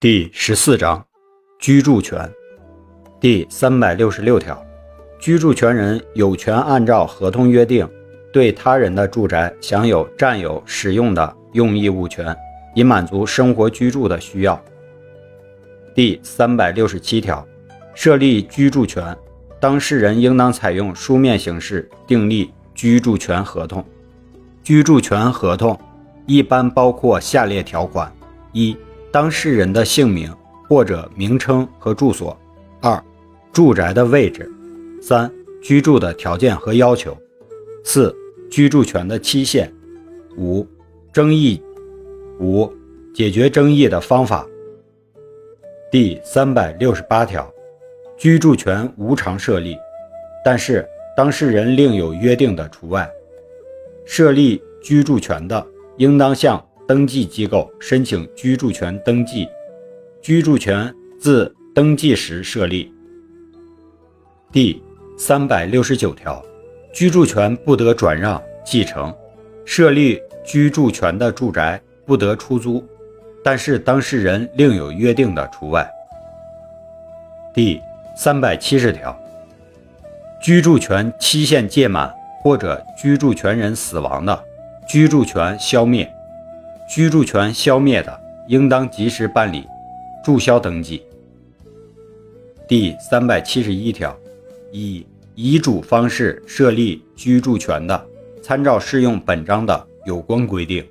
第十四章，居住权，第三百六十六条，居住权人有权按照合同约定，对他人的住宅享有占有、使用的用益物权，以满足生活居住的需要。第三百六十七条，设立居住权，当事人应当采用书面形式订立居住权合同。居住权合同一般包括下列条款：一。当事人的姓名或者名称和住所；二、住宅的位置；三、居住的条件和要求；四、居住权的期限；五、争议；五、解决争议的方法。第三百六十八条，居住权无偿设立，但是当事人另有约定的除外。设立居住权的，应当向。登记机构申请居住权登记，居住权自登记时设立。第三百六十九条，居住权不得转让、继承，设立居住权的住宅不得出租，但是当事人另有约定的除外。第三百七十条，居住权期限届满或者居住权人死亡的，居住权消灭。居住权消灭的，应当及时办理注销登记。第三百七十一条，以遗嘱方式设立居住权的，参照适用本章的有关规定。